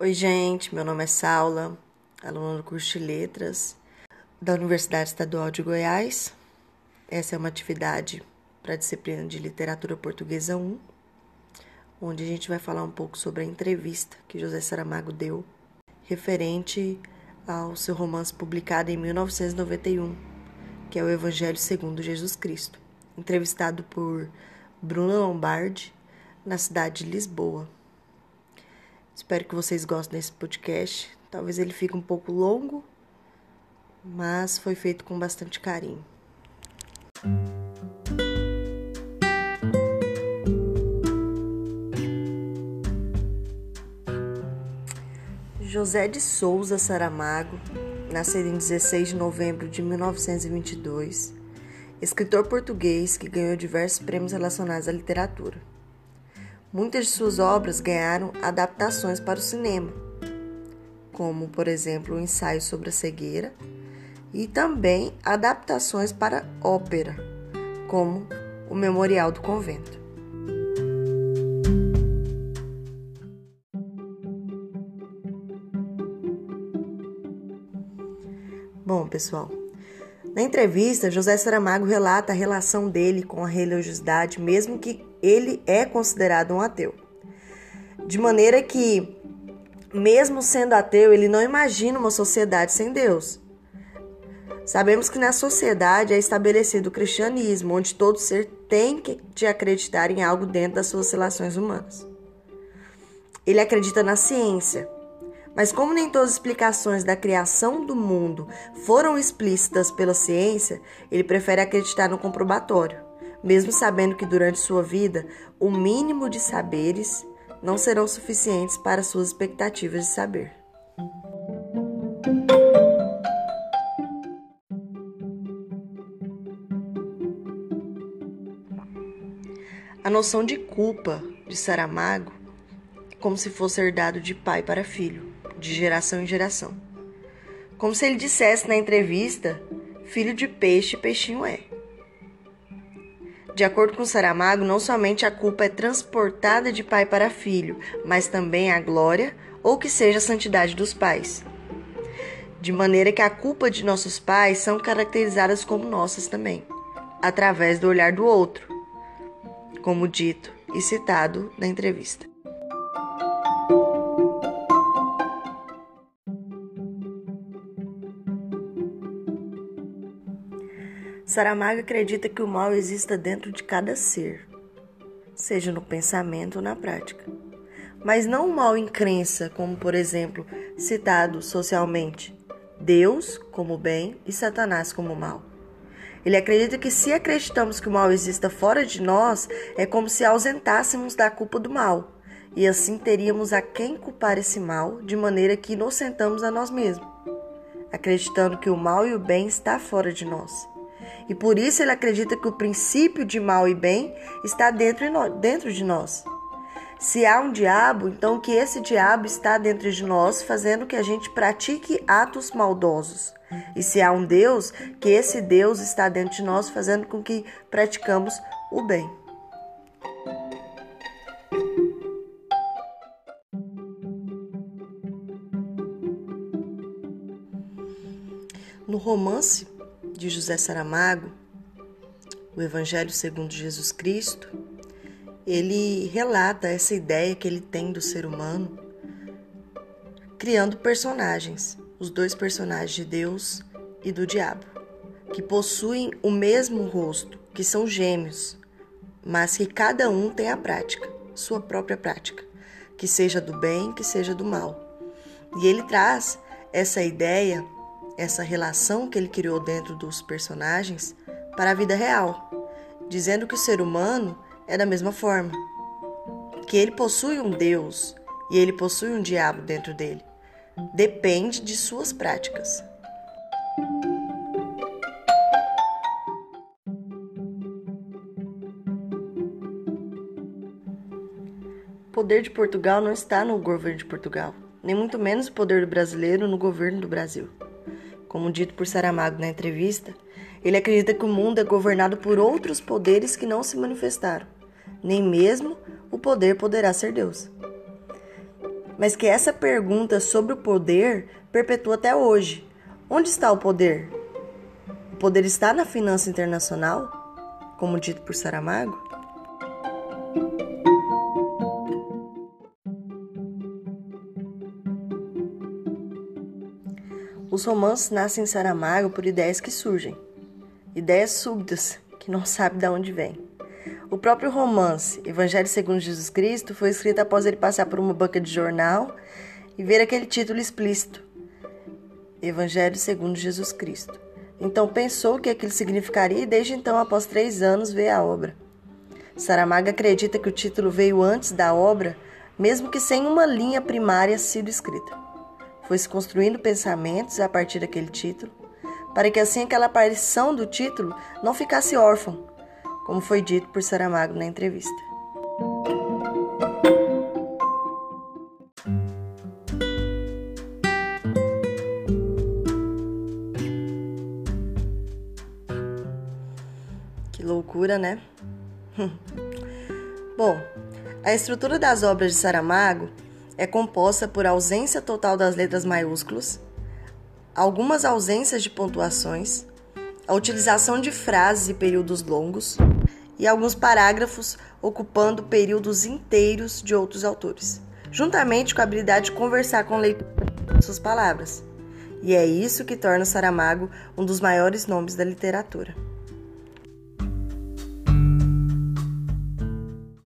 Oi, gente, meu nome é Saula, aluna do curso de Letras da Universidade Estadual de Goiás. Essa é uma atividade para a disciplina de Literatura Portuguesa 1, onde a gente vai falar um pouco sobre a entrevista que José Saramago deu referente ao seu romance publicado em 1991, que é o Evangelho segundo Jesus Cristo, entrevistado por Bruna Lombardi na cidade de Lisboa. Espero que vocês gostem desse podcast. Talvez ele fique um pouco longo, mas foi feito com bastante carinho. José de Souza Saramago, nascido em 16 de novembro de 1922, escritor português que ganhou diversos prêmios relacionados à literatura. Muitas de suas obras ganharam adaptações para o cinema, como, por exemplo, o ensaio sobre a cegueira, e também adaptações para ópera, como o Memorial do Convento. Bom, pessoal, na entrevista, José Saramago relata a relação dele com a religiosidade, mesmo que ele é considerado um ateu. De maneira que, mesmo sendo ateu, ele não imagina uma sociedade sem Deus. Sabemos que na sociedade é estabelecido o cristianismo, onde todo ser tem que de acreditar em algo dentro das suas relações humanas. Ele acredita na ciência, mas como nem todas as explicações da criação do mundo foram explícitas pela ciência, ele prefere acreditar no comprobatório, mesmo sabendo que durante sua vida o mínimo de saberes não serão suficientes para suas expectativas de saber. A noção de culpa de Saramago é como se fosse herdado de pai para filho, de geração em geração. Como se ele dissesse na entrevista: filho de peixe, peixinho é. De acordo com Saramago, não somente a culpa é transportada de pai para filho, mas também a glória ou que seja a santidade dos pais. De maneira que a culpa de nossos pais são caracterizadas como nossas também, através do olhar do outro como dito e citado na entrevista. Saramago acredita que o mal exista dentro de cada ser, seja no pensamento ou na prática. Mas não o mal em crença, como por exemplo, citado socialmente, Deus como bem e Satanás como mal. Ele acredita que se acreditamos que o mal exista fora de nós, é como se ausentássemos da culpa do mal, e assim teríamos a quem culpar esse mal, de maneira que inocentamos a nós mesmos, acreditando que o mal e o bem está fora de nós. E por isso ele acredita que o princípio de mal e bem está dentro de nós. Se há um diabo, então que esse diabo está dentro de nós, fazendo que a gente pratique atos maldosos. E se há um Deus, que esse Deus está dentro de nós, fazendo com que praticamos o bem. No romance de José Saramago, O Evangelho segundo Jesus Cristo, ele relata essa ideia que ele tem do ser humano, criando personagens, os dois personagens de Deus e do diabo, que possuem o mesmo rosto, que são gêmeos, mas que cada um tem a prática, sua própria prática, que seja do bem, que seja do mal. E ele traz essa ideia, essa relação que ele criou dentro dos personagens para a vida real, dizendo que o ser humano é da mesma forma. Que ele possui um Deus e ele possui um diabo dentro dele. Depende de suas práticas. O poder de Portugal não está no governo de Portugal, nem muito menos o poder do brasileiro no governo do Brasil. Como dito por Saramago na entrevista, ele acredita que o mundo é governado por outros poderes que não se manifestaram nem mesmo o poder poderá ser Deus. mas que essa pergunta sobre o poder perpetua até hoje. Onde está o poder? O poder está na finança internacional, como dito por Saramago? Os romances nascem em Saramago por ideias que surgem, ideias súbitas que não sabe de onde vem. O próprio romance Evangelho segundo Jesus Cristo foi escrito após ele passar por uma banca de jornal e ver aquele título explícito, Evangelho segundo Jesus Cristo. Então pensou que aquilo significaria e desde então, após três anos, vê a obra. Saramago acredita que o título veio antes da obra, mesmo que sem uma linha primária sido escrita. Foi-se construindo pensamentos a partir daquele título, para que assim aquela aparição do título não ficasse órfã, como foi dito por Saramago na entrevista. Que loucura, né? Bom, a estrutura das obras de Saramago é composta por ausência total das letras maiúsculas, algumas ausências de pontuações, a utilização de frases e períodos longos e alguns parágrafos ocupando períodos inteiros de outros autores, juntamente com a habilidade de conversar com o leitor suas palavras. E é isso que torna Saramago um dos maiores nomes da literatura.